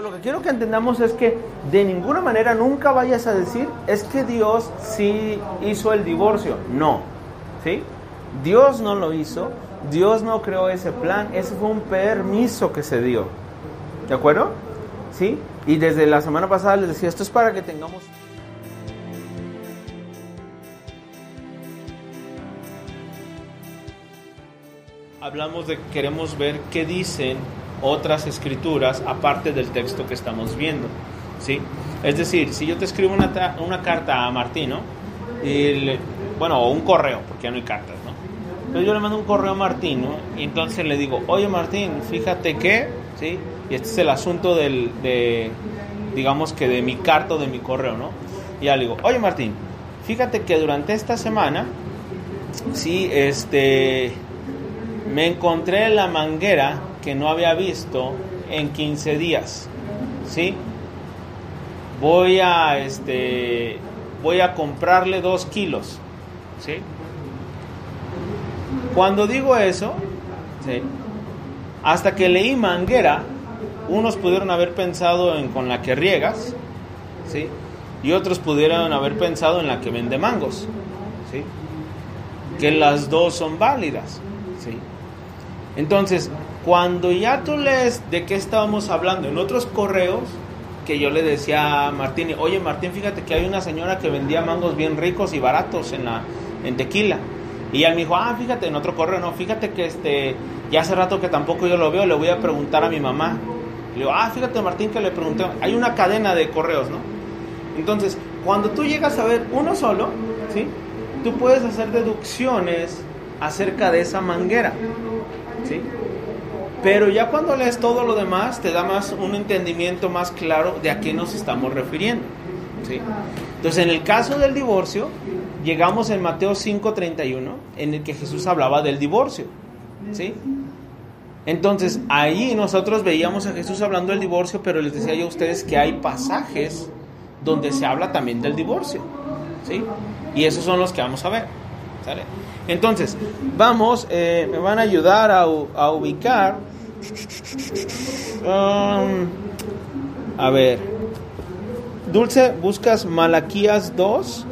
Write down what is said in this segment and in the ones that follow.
Lo que quiero que entendamos es que de ninguna manera nunca vayas a decir es que Dios sí hizo el divorcio. No, ¿sí? Dios no lo hizo, Dios no creó ese plan, ese fue un permiso que se dio. ¿De acuerdo? ¿Sí? Y desde la semana pasada les decía, esto es para que tengamos... Hablamos de que queremos ver qué dicen otras escrituras aparte del texto que estamos viendo. ¿sí? Es decir, si yo te escribo una, una carta a Martino, y bueno, o un correo, porque ya no hay cartas, ¿no? Entonces yo le mando un correo a Martino y entonces le digo, oye Martín, fíjate que, ¿sí? Y este es el asunto del, de, digamos que de mi carta o de mi correo, ¿no? Y ya le digo, oye Martín, fíjate que durante esta semana, sí, este, me encontré la manguera que no había visto en 15 días, ¿sí? Voy a, este, voy a comprarle dos kilos, ¿sí? Cuando digo eso, ¿sí? hasta que leí manguera, unos pudieron haber pensado en con la que riegas, ¿sí? Y otros pudieron haber pensado en la que vende mangos, ¿sí? Que las dos son válidas, ¿sí? Entonces, cuando ya tú lees de qué estábamos hablando en otros correos, que yo le decía a Martín, oye Martín, fíjate que hay una señora que vendía mangos bien ricos y baratos en, la, en tequila. Y él me dijo, ah, fíjate, en otro correo, no, fíjate que este, ya hace rato que tampoco yo lo veo, le voy a preguntar a mi mamá. Le digo, ah, fíjate Martín que le pregunté, hay una cadena de correos, ¿no? Entonces, cuando tú llegas a ver uno solo, ¿sí? Tú puedes hacer deducciones acerca de esa manguera, ¿sí? Pero ya cuando lees todo lo demás, te da más un entendimiento más claro de a qué nos estamos refiriendo. ¿sí? Entonces, en el caso del divorcio, llegamos en Mateo 5:31, en el que Jesús hablaba del divorcio. ¿sí? Entonces, ahí nosotros veíamos a Jesús hablando del divorcio, pero les decía yo a ustedes que hay pasajes donde se habla también del divorcio. ¿sí? Y esos son los que vamos a ver. Entonces, vamos, eh, me van a ayudar a ubicar Um, a ver. Dulce, buscas Malaquías 2.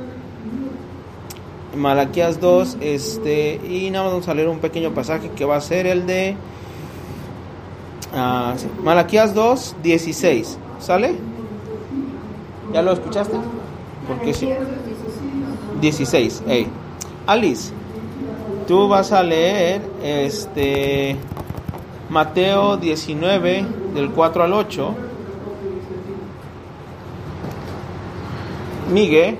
Malaquías 2, este, y nada más vamos a leer un pequeño pasaje que va a ser el de uh, Malaquías 2, 16. ¿Sale? ¿Ya lo escuchaste? Porque sí. 16. Hey. Alice, tú vas a leer este Mateo 19, del 4 al 8. Miguel,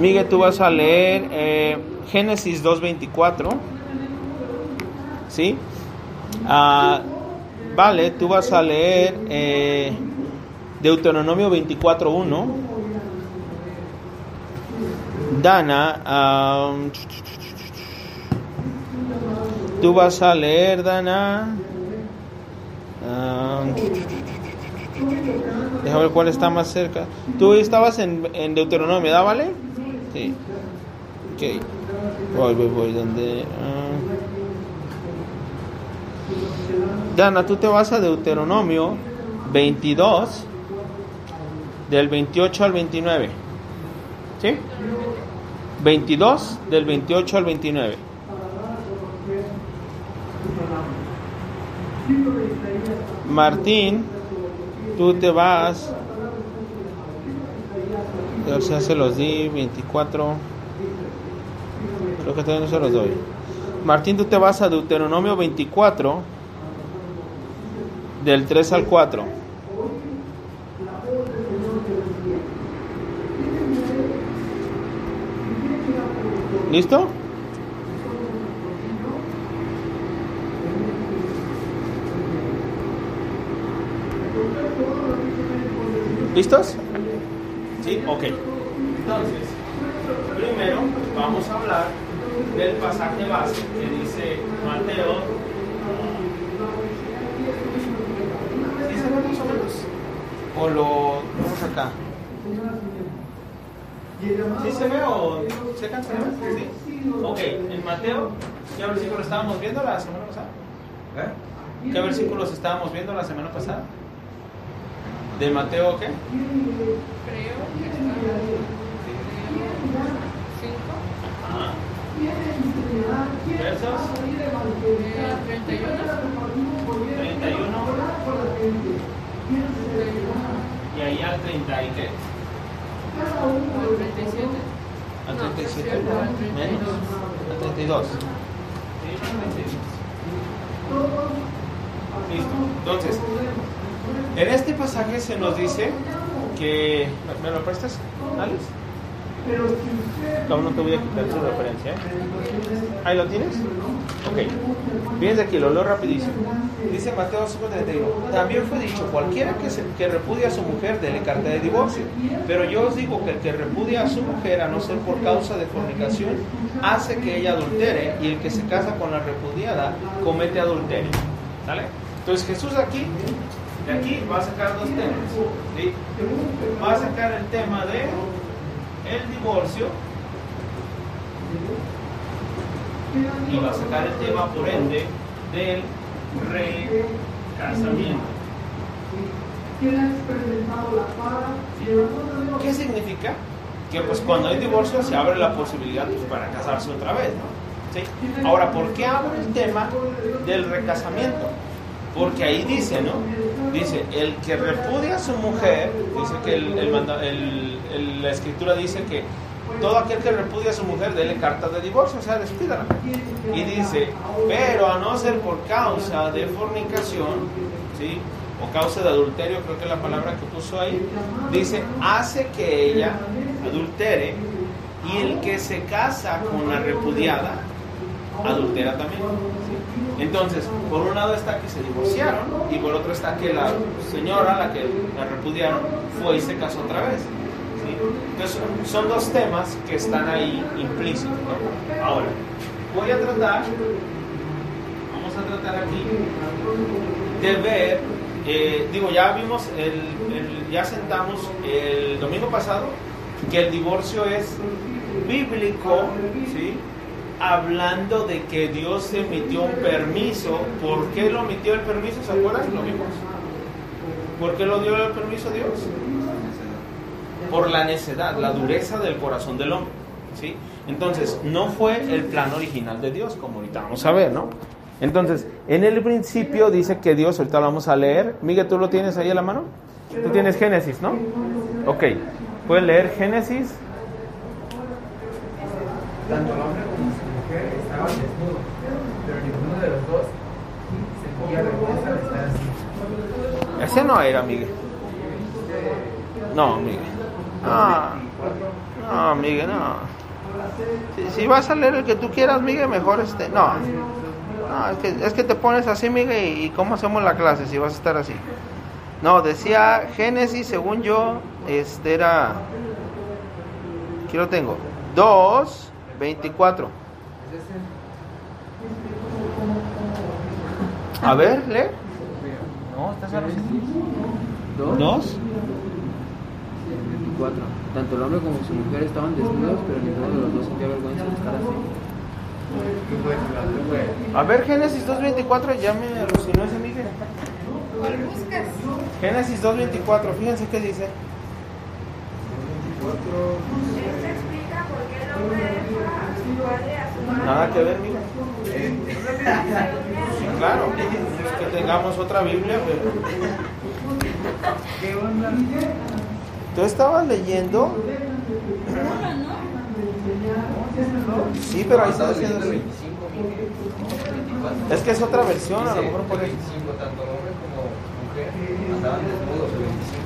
Miguel, tú vas a leer eh, Génesis 2.24. ¿Sí? Ah, vale, tú vas a leer eh, Deuteronomio 24.1. Dana, um, Tú vas a leer, Dana. Um, déjame ver cuál está más cerca. Tú estabas en, en Deuteronomio, ¿da vale? Sí. Ok. Voy, voy, voy. ¿Dónde? Uh. Dana, tú te vas a Deuteronomio 22, del 28 al 29. ¿Sí? 22, del 28 al 29. Martín, tú te vas. Ya se los di, 24. Creo que todavía no se los doy. Martín, tú te vas a Deuteronomio 24, del 3 al 4. ¿Listo? ¿Listos? ¿Sí? Ok. Entonces, primero vamos a hablar del pasaje base que dice Mateo. ¿Sí se ve más o menos? ¿O lo vamos acá? ¿Sí se ve o se cansa ¿Sí? Ok, en Mateo, ¿qué versículo estábamos viendo la semana pasada? ¿Eh? ¿Qué versículos estábamos viendo la semana pasada? ¿De Mateo qué? Creo que está. Ajá. Versos Eh, 31. 31 y ahí al 30 y qué? Al 37. Al No, 37 cierto, al menos 32. al 32. Sí, al 32. Listo. Entonces, en este pasaje se nos dice que. ¿Me lo prestas, Alex? No, no te voy a quitar tu referencia. ¿eh? ¿Ahí lo tienes? Ok. Fíjense aquí, lo leo rapidísimo. Dice Mateo 5:31. También fue dicho, cualquiera que, se, que repudia a su mujer, dele carta de divorcio. Pero yo os digo que el que repudia a su mujer, a no ser por causa de fornicación, hace que ella adultere, y el que se casa con la repudiada, comete adulterio. ¿Sale? Entonces Jesús aquí, de aquí, va a sacar dos temas. ¿sí? Va a sacar el tema de el divorcio y va a sacar el tema, por ende, del recasamiento. ¿Qué significa? Que pues cuando hay divorcio se abre la posibilidad pues, para casarse otra vez. ¿Sí? Ahora, ¿por qué abre el tema del recasamiento? Porque ahí dice, ¿no? Dice, el que repudia a su mujer, dice que la escritura dice que todo aquel que repudia a su mujer, dele carta de divorcio, o sea, despídala. Y dice, pero a no ser por causa de fornicación, ¿sí? O causa de adulterio, creo que es la palabra que puso ahí, dice, hace que ella adultere y el que se casa con la repudiada, adultera también. ¿sí? Entonces, por un lado está que se divorciaron y por otro está que la señora, la que la repudiaron, fue y se casó otra vez. Entonces, son dos temas que están ahí implícitos. Ahora, voy a tratar, vamos a tratar aquí de ver, eh, digo, ya vimos, el, el- ya sentamos el domingo pasado que el divorcio es bíblico, ¿sí? Hablando de que Dios emitió un permiso. ¿Por qué lo emitió el permiso? ¿Se acuerdan? Lo vimos. ¿Por qué lo dio el permiso Dios? Por la necedad, la dureza del corazón del hombre. ¿sí? Entonces, no fue el plan original de Dios, como ahorita vamos a ver, ¿no? Entonces, en el principio dice que Dios, ahorita lo vamos a leer. Miguel, ¿tú lo tienes ahí a la mano? Tú tienes Génesis, ¿no? Ok. ¿Puedes leer Génesis? Tanto el hombre como su mujer estaban desnudos, pero ninguno de los dos sentía vergüenza de estar así. Ese no era, Miguel. No, Miguel. No, no, Miguel, no. Si, si vas a leer el que tú quieras, Miguel, mejor este. No, no es, que, es que te pones así, Miguel, y, y ¿cómo hacemos la clase si vas a estar así? No, decía Génesis, según yo, este era. Aquí lo tengo. 2, 24. A ver, lee. No, estás Dos, 2. 24. Tanto el hombre como su mujer estaban desnudos, pero ninguno de los dos sentía vergüenza de estar así. A ver, Génesis 2.24, ya me alucinó ese Miguel. ¿Cuál buscas? Génesis 2.24, fíjense qué dice. Esto explica por qué el hombre deja a su padre a su madre. Nada que ver, Miguel. Claro. Es que tengamos otra Biblia, pero. ¿Tú estabas leyendo? Sí, pero ahí está diciendo así. Es que es otra versión, a lo mejor por eso. 25, tanto hombre como mujer andaban desnudos, el 25,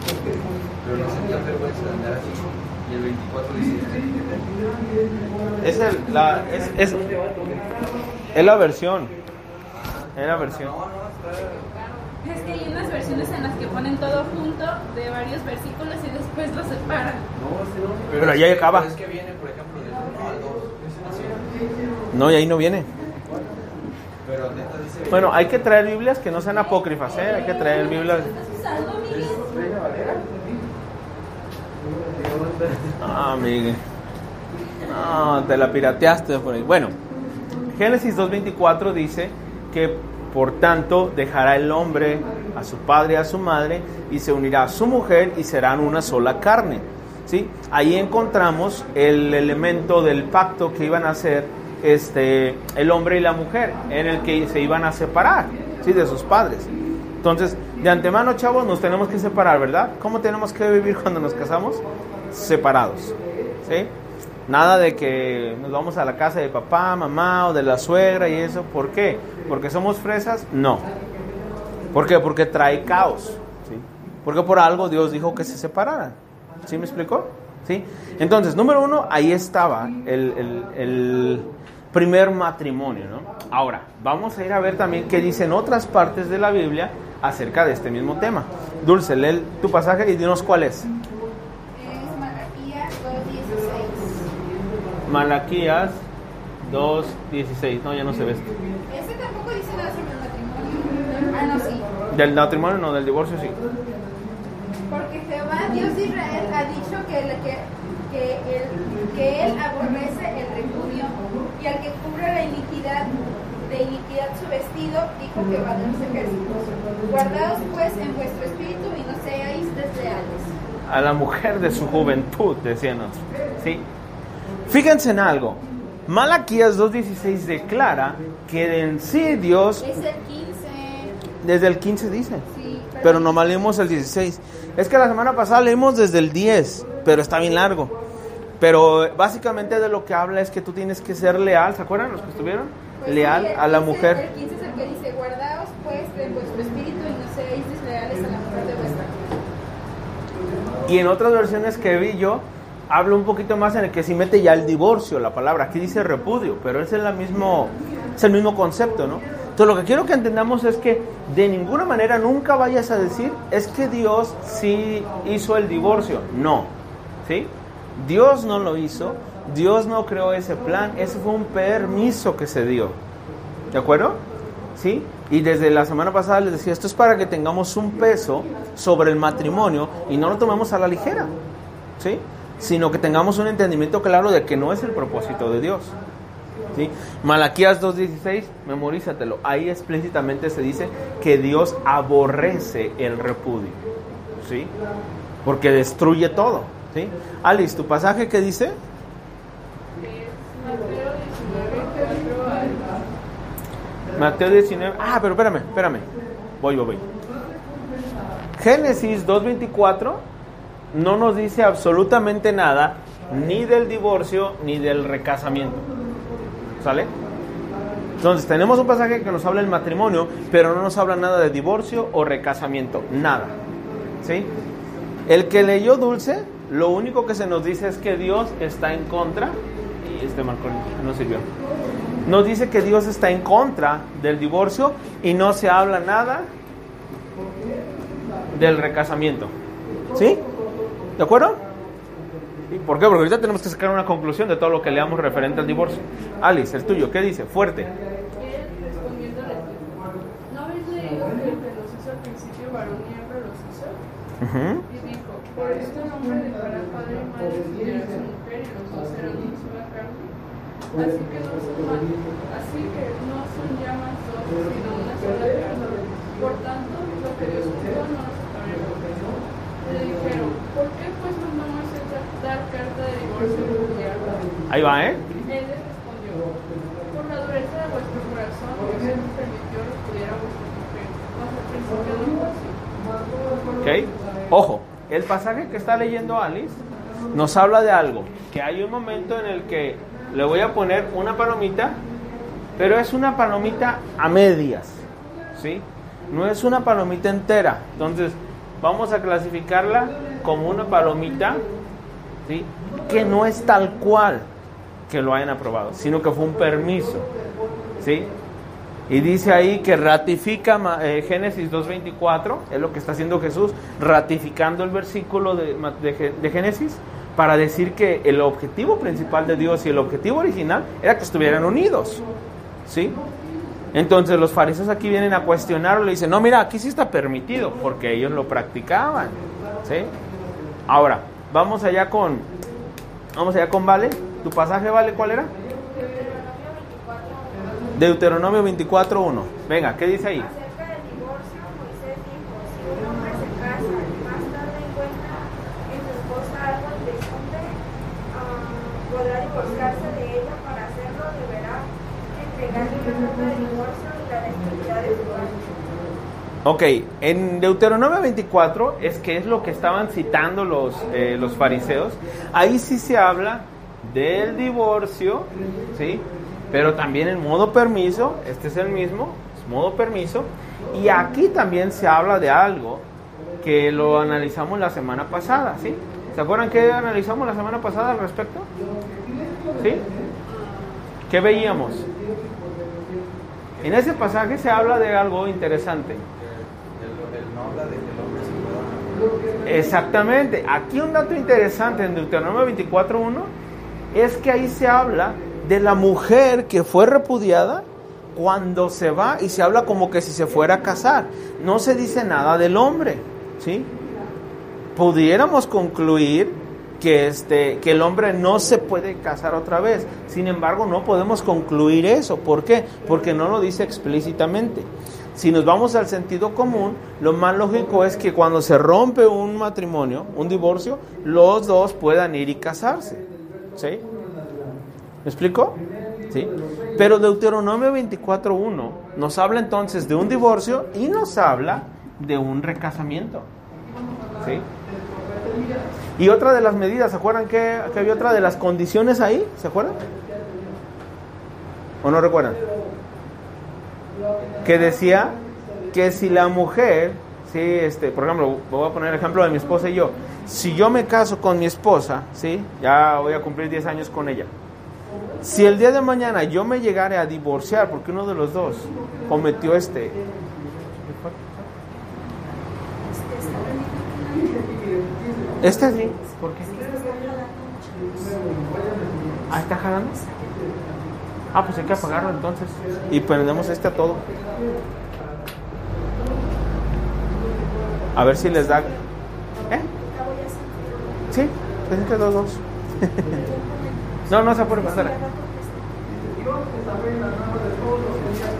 pero no sentían vergüenza de andar así. Y el 24 dice, Es, el, es, es, es la versión. Es la versión. Es que hay unas versiones en las que ponen todo junto de varios versículos y después lo separan. Pero ahí acaba. Es que viene, por ejemplo, del 1 al 2. Así. No, y ahí no viene. Pero neta dice. Bueno, hay que traer Biblias que no sean apócrifas, ¿eh? Hay que traer Biblias. Ah, Miguel. No, te la pirateaste por ahí. Bueno, Génesis 2.24 dice que Por tanto, dejará el hombre a su padre y a su madre y se unirá a su mujer y serán una sola carne. ¿Sí? Ahí encontramos el elemento del pacto que iban a hacer este, el hombre y la mujer, en el que se iban a separar ¿sí? de sus padres. Entonces, de antemano, chavos, nos tenemos que separar, ¿verdad? ¿Cómo tenemos que vivir cuando nos casamos? Separados. ¿sí? Nada de que nos vamos a la casa de papá, mamá o de la suegra y eso. ¿Por qué? ¿Porque somos fresas? No. ¿Por qué? Porque trae caos. ¿sí? Porque por algo Dios dijo que se separaran. ¿Sí me explicó? ¿Sí? Entonces, número uno, ahí estaba el, el- primer matrimonio, ¿no? Ahora, vamos a ir a ver también qué dicen otras partes de la Biblia acerca de este mismo tema. Dulce, lee tu pasaje y dinos cuál es. Es Malaquías 2.16. Malaquías 2.16. No, ya no se ve. esto. Ese tampoco dice nada sobre el matrimonio. Ah, no, sí. Del matrimonio, no, del divorcio sí. Porque Jehová, Dios de Israel, ha dicho que, el- que, que, él, que él aborrece el repudio y al que cubre la iniquidad, de iniquidad su vestido, dijo Jehová de los ejércitos. Guardaos pues en vuestro espíritu y no seáis desleales. A la mujer de su juventud, decían otros. ¿Sí? Fíjense en algo. Malaquías 2.16 declara que en sí Dios, Es el 15. desde el 15 dice, Sí, pero nomás leímos el 16. Es que la semana pasada leímos desde el 10, pero está bien largo. Pero básicamente de lo que habla es que tú tienes que ser leal, ¿se acuerdan los que estuvieron? Pues leal sí, a la 15 mujer. El 15 es el que dice, guardaos pues de vuestro espíritu y no seáis desleales a la mujer de vuestra Y en otras versiones que vi yo, habla un poquito más en el que se mete ya el divorcio, la palabra. Aquí dice repudio, pero es el mismo, es el mismo concepto, ¿no? Entonces lo que quiero que entendamos es que de ninguna manera nunca vayas a decir es que Dios sí hizo el divorcio. No, ¿sí? Dios no lo hizo, Dios no creó ese plan, ese fue un permiso que se dio. ¿De acuerdo? ¿Sí? Y desde la semana pasada les decía, esto es para que tengamos un peso sobre el matrimonio y no lo tomemos a la ligera, ¿sí? Sino que tengamos un entendimiento claro de que no es el propósito de Dios. ¿Sí? Malaquías 2.16, memorízatelo. Ahí explícitamente se dice que Dios aborrece el repudio. ¿Sí? Porque destruye todo. ¿Sí? Alice, ¿tu pasaje qué dice? Mateo 19. Ah, pero espérame, espérame. Voy, voy, voy. Génesis 2.24 no nos dice absolutamente nada ni del divorcio ni del recasamiento. ¿Sale? Entonces tenemos un pasaje que nos habla del matrimonio, pero no nos habla nada de divorcio o recasamiento. Nada. ¿Sí? El que leyó Dulce, lo único que se nos dice es que Dios está en contra. Y este marco no sirvió nos dice que Dios está en contra del divorcio y no se habla nada del recasamiento. ¿Sí? ¿De acuerdo? ¿Y por qué? Porque ahorita tenemos que sacar una conclusión de todo lo que leamos referente al divorcio. Alice, el tuyo, ¿qué dice? Fuerte. Él respondiendo les dijo, ¿no habéis leído que el que los hizo al principio varón y hembra los hizo? Ujú. Y dijo, por esto el hombre dejará padre y madre unirá a su mujer y los dos serán una sola carne. Así que no son más, así que no son ya más dos, sino una sola carne. Por tanto, lo que Dios juntó no lo separemos. Le dijeron, ¿por qué pues mandó Carta de divorcio? Ahí va, ¿eh? Él les respondió, por la dureza de vuestro corazón, Dios os permitió repudiar a vuestra mujer, mas al principio no fue así. ¿Ok? Ojo, el pasaje que está leyendo Alice nos habla de algo, que hay un momento en el que le voy a poner una palomita, pero es una palomita a medias, ¿sí? No es una palomita entera. Entonces, vamos a clasificarla como una palomita, Que no es tal cual que lo hayan aprobado, sino que fue un permiso, ¿sí? Y dice ahí que ratifica eh, Génesis 2.24, es lo que está haciendo Jesús, ratificando el versículo de, de Génesis para decir que el objetivo principal de Dios y el objetivo original era que estuvieran unidos. ¿Sí? Entonces los fariseos aquí vienen a cuestionarlo y dicen, no, mira, aquí sí está permitido, porque ellos lo practicaban. ¿Sí? Ahora, vamos allá con, vamos allá con Vale. ¿Tu pasaje, Vale, cuál era? Deuteronomio 24.1. Venga, ¿qué dice ahí? Acerca del divorcio, Moisés dijo, si un hombre se casa y más tarde encuentra en su esposa algo indecente, ah, podrá divorciarse de ella. Para hacerlo deberá entregarle una carta de divorcio y la destruirá de su casa. Ok, en Deuteronomio 24 es que es lo que estaban citando los, eh, los fariseos. Ahí sí se habla del divorcio, ¿sí? Pero también en modo permiso, este es el mismo, es modo permiso. Y aquí también se habla de algo que lo analizamos la semana pasada, ¿sí? ¿Se acuerdan qué analizamos la semana pasada al respecto? ¿Sí? ¿Qué veíamos? En ese pasaje se habla de algo interesante. El, el no habla de que el hombre se pueda. Exactamente. Aquí un dato interesante en Deuteronomio 24.1 es que ahí se habla de la mujer que fue repudiada cuando se va y se habla como que si se fuera a casar. No se dice nada del hombre, ¿sí? Pudiéramos concluir que este que el hombre no se puede casar otra vez. Sin embargo, no podemos concluir eso. ¿Por qué? Porque no lo dice explícitamente. Si nos vamos al sentido común, lo más lógico es que cuando se rompe un matrimonio, un divorcio, los dos puedan ir y casarse. ¿Sí? ¿Me explico? ¿Sí? Pero Deuteronomio 24.1 nos habla entonces de un divorcio y nos habla de un recasamiento. ¿Sí? Y otra de las medidas, ¿se acuerdan que, que había otra de las condiciones ahí? ¿Se acuerdan? ¿O no recuerdan? Que decía que si la mujer, sí, este, por ejemplo, voy a poner el ejemplo de mi esposa y yo, si yo me caso con mi esposa, sí, ya voy a cumplir 10 años con ella. Si el día de mañana yo me llegare a divorciar porque uno de los dos cometió este Este sí, ¿por qué? Ah, está jalando. Ah, pues hay que apagarlo entonces. Y prendemos este a todo. A ver si les da. ¿Eh? Sí, es entre los dos. no, no se puede pasar.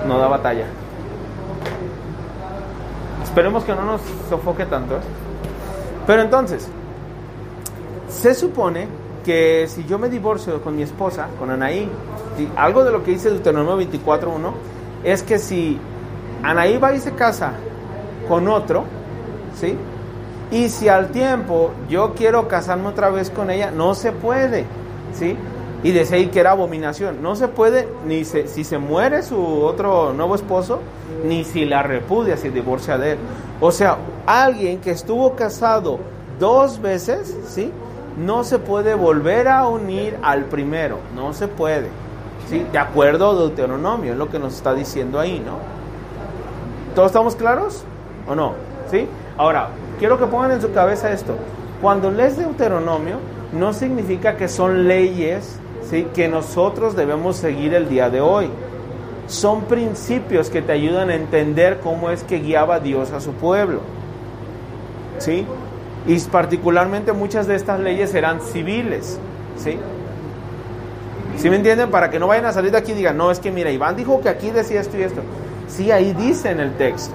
No da batalla. Esperemos que no nos sofoque tanto. ¿eh? Pero entonces, se supone que si yo me divorcio con mi esposa, con Anaí, algo de lo que dice Deuteronomio 24.1 es que si Anaí va y se casa con otro, ¿sí? Y si al tiempo yo quiero casarme otra vez con ella, no se puede, ¿sí? Y decía ahí que era abominación. No se puede ni se- si se muere su otro nuevo esposo, ni si la repudia, si divorcia de él. O sea, alguien que estuvo casado dos veces, ¿sí? No se puede volver a unir al primero, no se puede. ¿Sí? De acuerdo a Deuteronomio, es lo que nos está diciendo ahí, ¿no? ¿Todos estamos claros? ¿O no? ¿Sí? Ahora, quiero que pongan en su cabeza esto. Cuando lees Deuteronomio, no significa que son leyes ¿sí? que nosotros debemos seguir el día de hoy. Son principios que te ayudan a entender cómo es que guiaba Dios a su pueblo. ¿Sí? Y particularmente muchas de estas leyes eran civiles. ¿Sí? ¿Sí me entienden? Para que no vayan a salir de aquí y digan, no, es que mira, Iván dijo que aquí decía esto y esto. Sí, ahí dice en el texto.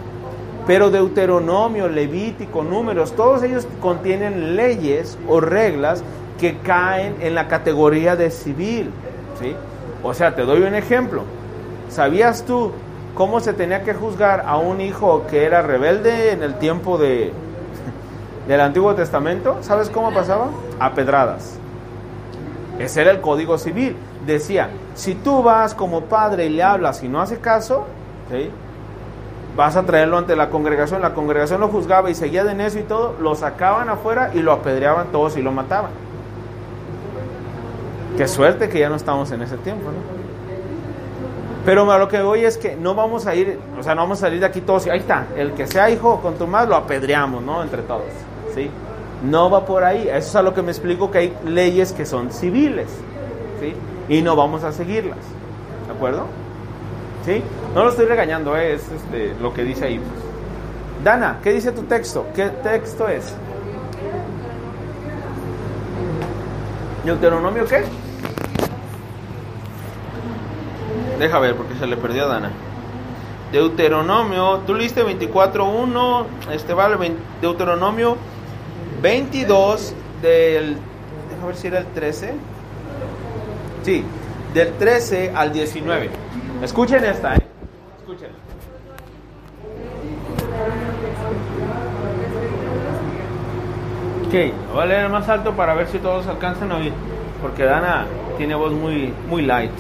Pero Deuteronomio, Levítico, Números, todos ellos contienen leyes o reglas que caen en la categoría de civil. ¿sí? O sea, te doy un ejemplo. ¿Sabías tú cómo se tenía que juzgar a un hijo que era rebelde en el tiempo de, del Antiguo Testamento? ¿Sabes cómo pasaba? A pedradas. Ese era el código civil. Decía, si tú vas como padre y le hablas y no hace caso, ¿sí? vas a traerlo ante la congregación. La congregación lo juzgaba y seguía de necio y todo, lo sacaban afuera y lo apedreaban todos y lo mataban. Qué suerte que ya no estamos en ese tiempo, ¿no? Pero a lo que voy es que no vamos a ir, o sea, no vamos a salir de aquí todos y ahí está, el que sea hijo con tu madre lo apedreamos, ¿no? Entre todos, ¿sí? No va por ahí, eso es a lo que me explico que hay leyes que son civiles, ¿sí? Y no vamos a seguirlas, ¿de acuerdo? ¿Sí? No lo estoy regañando, ¿eh? es este, lo que dice ahí. Dana, ¿qué dice tu texto? ¿Qué texto es? ¿Deuteronomio qué? Deja ver porque se le perdió a Dana. Deuteronomio, tú leíste 24.1, este vale, Deuteronomio 22 del, ver si era el 13. Sí, del 13 al 19. Escuchen esta, ¿eh? Escuchen. Ok, voy a leer más alto para ver si todos alcanzan a oír, porque Dana tiene voz muy, muy light.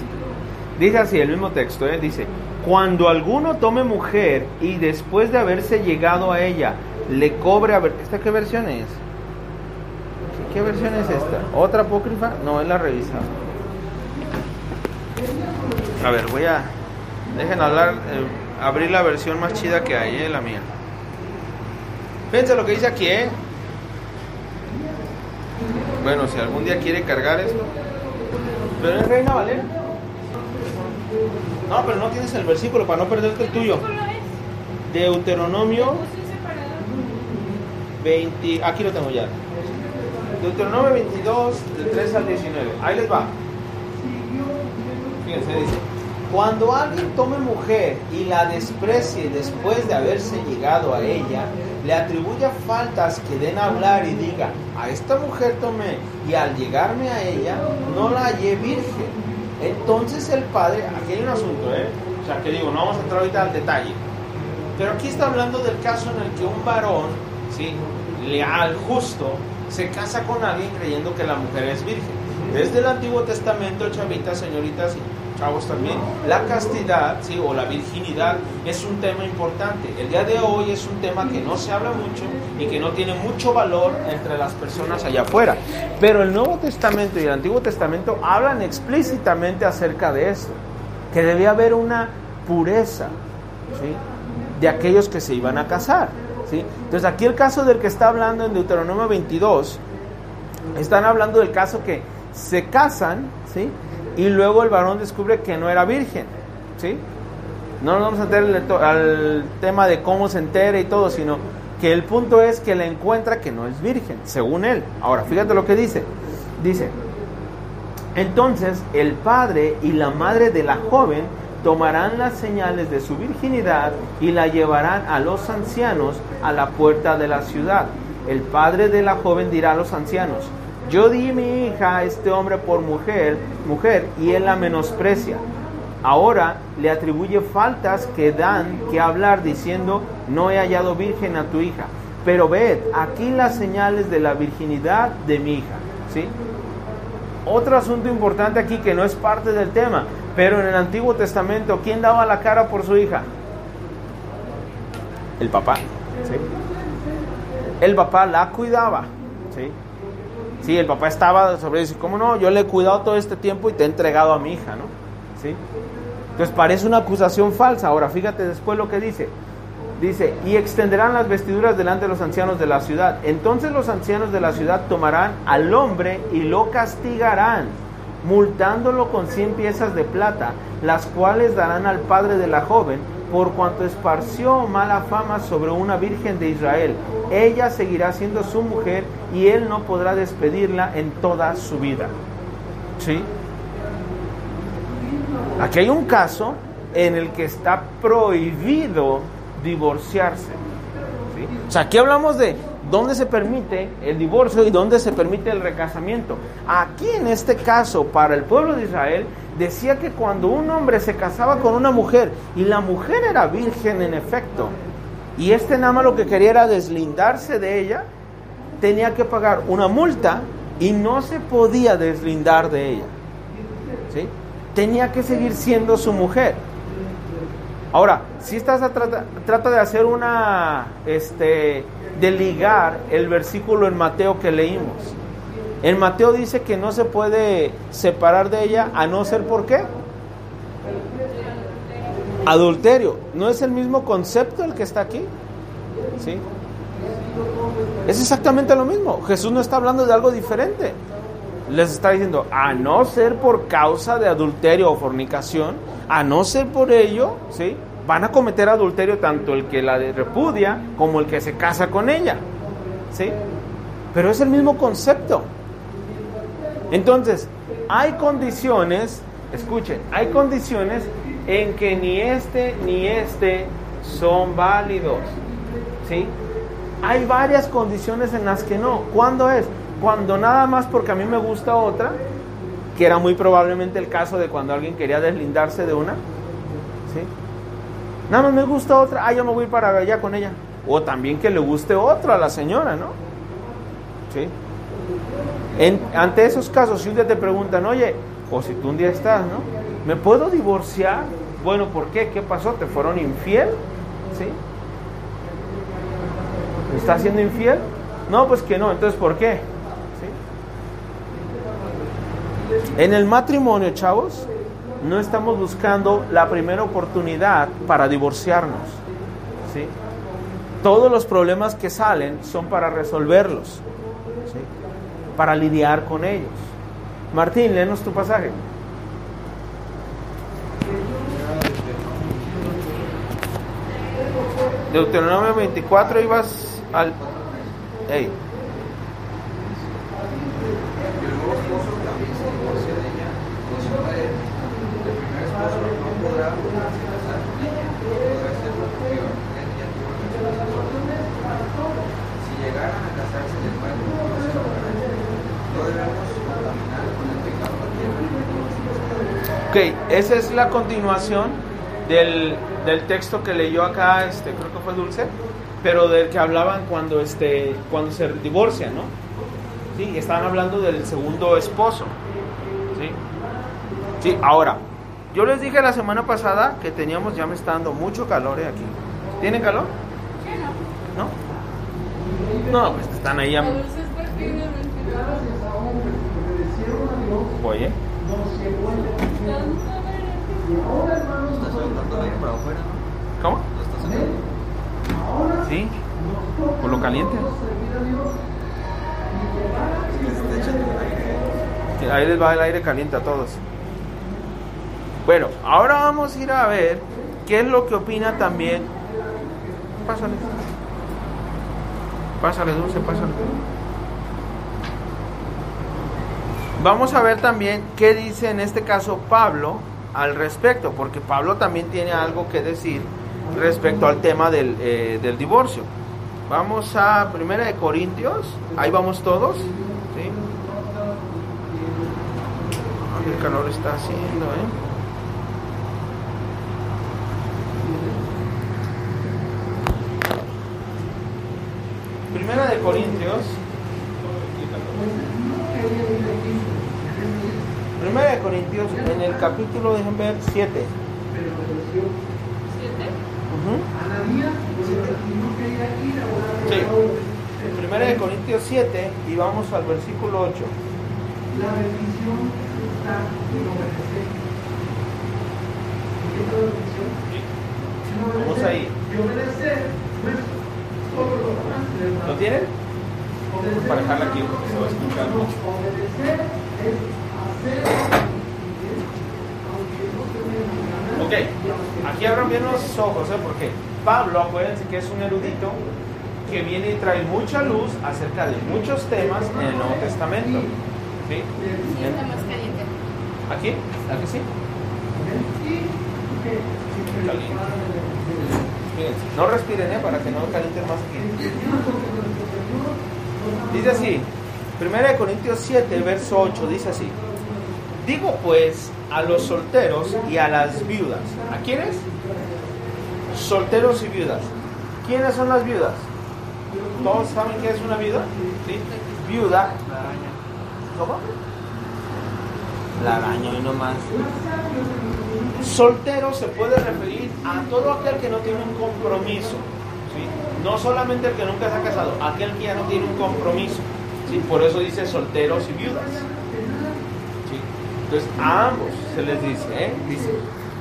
Dice así el mismo texto, ¿eh? dice, cuando alguno tome mujer y después de haberse llegado a ella le cobre a ver, ¿esta qué versión es? ¿Qué versión es esta? ¿Otra apócrifa? No, es la revisada. A ver, voy a, dejen hablar, eh, abrir la versión más chida que hay, ¿eh? la mía. Fíjense lo que dice aquí, ¿eh? Bueno, si algún día quiere cargar esto. ¿Pero es Reina Valera? No, pero no tienes el versículo para no perderte el tuyo. Deuteronomio 20. Aquí lo tengo ya. Deuteronomio 22, del 3 al 19. Ahí les va. Fíjense, dice: Cuando alguien tome mujer y la desprecie después de haberse llegado a ella, le atribuya faltas que den a hablar y diga: A esta mujer tomé y al llegarme a ella no la hallé virgen. Entonces el padre, aquí hay un asunto, ¿eh? O sea, que digo, no vamos a entrar ahorita al detalle. Pero aquí está hablando del caso en el que un varón, ¿sí? leal, justo, se casa con alguien creyendo que la mujer es virgen. Desde el Antiguo Testamento, chavitas, señoritas y chavos también, la castidad, ¿sí? o la virginidad es un tema importante. El día de hoy es un tema que no se habla mucho y que no tiene mucho valor entre las personas allá afuera. Pero el Nuevo Testamento y el Antiguo Testamento hablan explícitamente acerca de esto, que debía haber una pureza, ¿sí? de aquellos que se iban a casar. Entonces aquí el caso del que está hablando en Deuteronomio 22, están hablando del caso que se casan, ¿sí? y luego el varón descubre que no era virgen. ¿sí? No nos vamos a meter al tema de cómo se entera y todo, sino que el punto es que le encuentra que no es virgen, según él. Ahora, fíjate lo que dice. Dice, entonces el padre y la madre de la joven tomarán las señales de su virginidad y la llevarán a los ancianos a la puerta de la ciudad. El padre de la joven dirá a los ancianos, yo di mi hija a este hombre por mujer, mujer, y él la menosprecia. Ahora le atribuye faltas que dan que hablar diciendo, no he hallado virgen a tu hija. Pero ved, aquí las señales de la virginidad de mi hija. ¿Sí? Otro asunto importante aquí que no es parte del tema, pero en el Antiguo Testamento, ¿quién daba la cara por su hija? El papá. ¿sí? El papá la cuidaba. ¿sí? Sí, el papá estaba sobre eso. ¿Cómo no? Yo le he cuidado todo este tiempo y te he entregado a mi hija, ¿no? ¿Sí? Entonces parece una acusación falsa. Ahora, fíjate después lo que dice. Dice, y extenderán las vestiduras delante de los ancianos de la ciudad. Entonces los ancianos de la ciudad tomarán al hombre y lo castigarán, multándolo con cien piezas de plata, las cuales darán al padre de la joven, por cuanto esparció mala fama sobre una virgen de Israel. Ella seguirá siendo su mujer y él no podrá despedirla en toda su vida. ¿Sí? Aquí hay un caso en el que está prohibido divorciarse. ¿sí? O sea, aquí hablamos de dónde se permite el divorcio y dónde se permite el recasamiento. Aquí en este caso, para el pueblo de Israel, decía que cuando un hombre se casaba con una mujer y la mujer era virgen en efecto, y este nada lo que quería era deslindarse de ella, tenía que pagar una multa y no se podía deslindar de ella. ¿sí? Tenía que seguir siendo su mujer. Ahora, si estás a trata, trata de hacer una, este, de ligar el versículo en Mateo que leímos. En Mateo dice que no se puede separar de ella a no ser por qué. Adulterio. ¿No es el mismo concepto el que está aquí? ¿Sí? Es exactamente lo mismo. Jesús no está hablando de algo diferente. Les está diciendo, a no ser por causa de adulterio o fornicación, a no ser por ello, ¿sí? Van a cometer adulterio tanto el que la repudia como el que se casa con ella, ¿sí? Pero es el mismo concepto. Entonces, hay condiciones, escuchen, hay condiciones en que ni este ni este son válidos. ¿Sí? Hay varias condiciones en las que no. ¿Cuándo es? Cuando nada más porque a mí me gusta otra, que era muy probablemente el caso de cuando alguien quería deslindarse de una. ¿Sí? Nada más me gusta otra, ah, yo me voy para allá con ella. O también que le guste otra a la señora, ¿no? ¿Sí? En- ante esos casos, si un día te preguntan, oye, o si tú un día estás, ¿no? ¿Me puedo divorciar? Bueno, ¿por qué? ¿Qué pasó? ¿Te fueron infiel? ¿Sí? ¿Me estás siendo infiel? No, pues que no. Entonces, ¿por qué? ¿Sí? En el matrimonio, chavos, no estamos buscando la primera oportunidad para divorciarnos. ¿Sí? Todos los problemas que salen son para resolverlos. ¿Sí? Para lidiar con ellos. Martín, léenos tu pasaje. Deuteronomio 24 ibas al... Ey, Y el nuevo esposo también se divorcia de ella con su mujer. El primer esposo no podrá volverse a casar con ella, no podrá hacerlo porque él ya tuvo relaciones sexuales. Si llegaran a casarse de nuevo, no se logrará. No debemos contaminar con el pecado la tierra. Ok, esa es la continuación del, del texto que leyó acá, este, creo que fue Dulce, pero del que hablaban cuando, este, cuando se divorcian, ¿no? Sí, estaban hablando del segundo esposo. ¿sí? Sí, ahora, yo les dije la semana pasada que teníamos, ya me está dando mucho calor eh, aquí. ¿Tienen calor? ¿No? No, pues están ahí. A. Oye, ¿cómo? Lo estás sacando. Sí, por lo caliente. Ahí les va el aire caliente a todos. Bueno, ahora vamos a ir a ver qué es lo que opina también. Pásale. Pásale, dulce, pásale. Vamos a ver también qué dice en este caso Pablo al respecto, porque Pablo también tiene algo que decir respecto al tema del, eh, del divorcio. Vamos a Primera de Corintios, ahí vamos todos. ¿sí? El calor está haciendo, ¿eh? Primera de Corintios. Primera de Corintios, en el capítulo, déjenme ver, 7. ¿Siete? Sí. Primera de Corintios 7 y vamos al versículo 8. Vamos ahí. ¿Lo tienen? Para dejarla aquí porque se va a escuchar mucho. Ok, aquí abran bien los ojos, ¿eh? porque Pablo, acuérdense que es un erudito que viene y trae mucha luz acerca de muchos temas en el Nuevo Testamento. ¿Sí? ¿Aquí? ¿Aquí sí? Fíjense, no respiren, ¿eh? Para que no calienten más aquí. Dice así, 1 Corintios 7, verso 8, dice así. Digo pues a los solteros y a las viudas. ¿A quiénes? Solteros y viudas. ¿Quiénes son las viudas? ¿Todos saben qué es una viuda? ¿Sí? Viuda. ¿Cómo? La araña y no más. Soltero se puede referir a todo aquel que no tiene un compromiso. ¿sí? No solamente el que nunca se ha casado, aquel que ya no tiene un compromiso. ¿sí? Por eso dice solteros y viudas. Entonces a ambos se les dice, ¿eh? dice,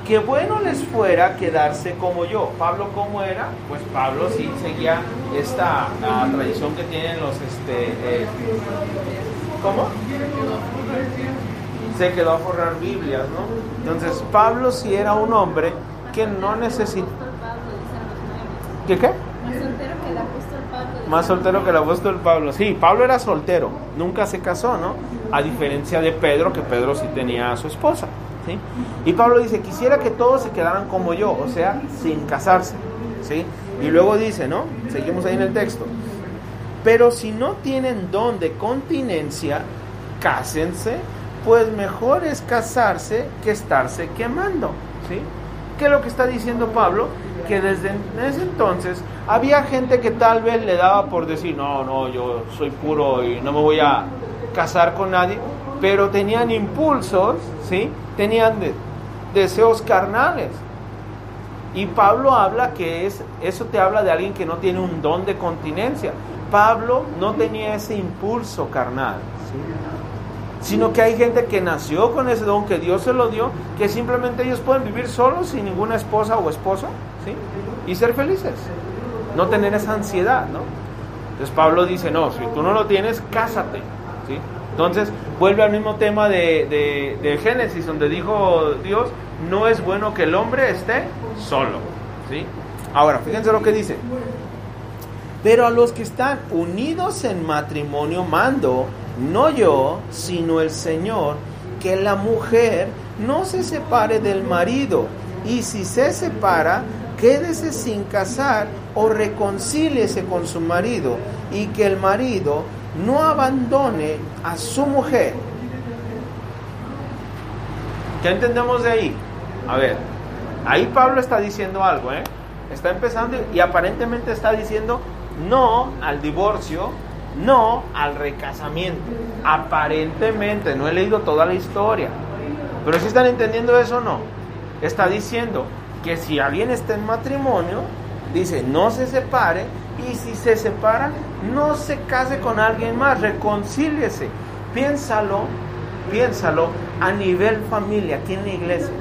que bueno les fuera quedarse como yo. Pablo, ¿cómo era? Pues Pablo sí seguía esta ah, tradición que tienen los, este, eh, ¿cómo? Se quedó a forrar Biblias, ¿no? Entonces Pablo sí era un hombre que no necesita... ¿Qué qué? Más soltero que el apóstol Pablo. Más soltero que el apóstol Pablo. Sí, Pablo era soltero, nunca se casó, ¿no? A diferencia de Pedro, que Pedro sí tenía a su esposa. ¿sí? Y Pablo dice, quisiera que todos se quedaran como yo, o sea, sin casarse. ¿sí? Y luego dice, ¿no? Seguimos ahí en el texto. Pero si no tienen don de continencia, cásense, pues mejor es casarse que estarse quemando. ¿sí? ¿Qué es lo que está diciendo Pablo? Que desde ese entonces había gente que tal vez le daba por decir, no, no, yo soy puro y no me voy a casar con nadie, pero tenían impulsos, ¿sí? Tenían de- deseos carnales. Y Pablo habla que es, eso te habla de alguien que no tiene un don de continencia. Pablo no tenía ese impulso carnal. Sino que hay gente que nació con ese don que Dios se lo dio, que simplemente ellos pueden vivir solos sin ninguna esposa o esposo, ¿sí? Y ser felices, no tener esa ansiedad, ¿no? Entonces Pablo dice, no, si tú no lo tienes, cásate, ¿sí? Entonces vuelve al mismo tema de, de- de Génesis, donde dijo Dios, no es bueno que el hombre esté solo, ¿sí? Ahora, fíjense lo que dice. Pero a los que están unidos en matrimonio mando, no yo, sino el Señor, que la mujer no se separe del marido, y si se separa, quédese sin casar o reconcíliese con su marido, y que el marido no abandone a su mujer. ¿Qué entendemos de ahí? A ver, ahí Pablo está diciendo algo, ¿eh? Está empezando y aparentemente está diciendo no al divorcio, no al recasamiento. Aparentemente, no he leído toda la historia. Pero si están entendiendo eso no, está diciendo que si alguien está en matrimonio, dice no se separe y si se separa, no se case con alguien más, reconcíliese. Piénsalo, piénsalo a nivel familia, aquí en la iglesia.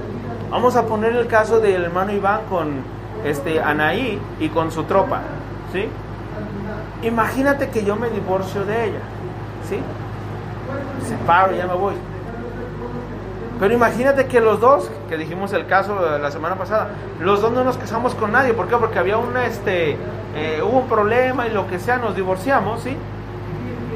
Vamos a poner el caso del hermano Iván con este Anaí y con su tropa, ¿sí? Imagínate que yo me divorcio de ella, ¿sí? Separo, ya me voy. Pero imagínate que los dos, que dijimos el caso la semana pasada, los dos no nos casamos con nadie. ¿Por qué? Porque había una, este, eh, hubo un problema y lo que sea, nos divorciamos, ¿sí?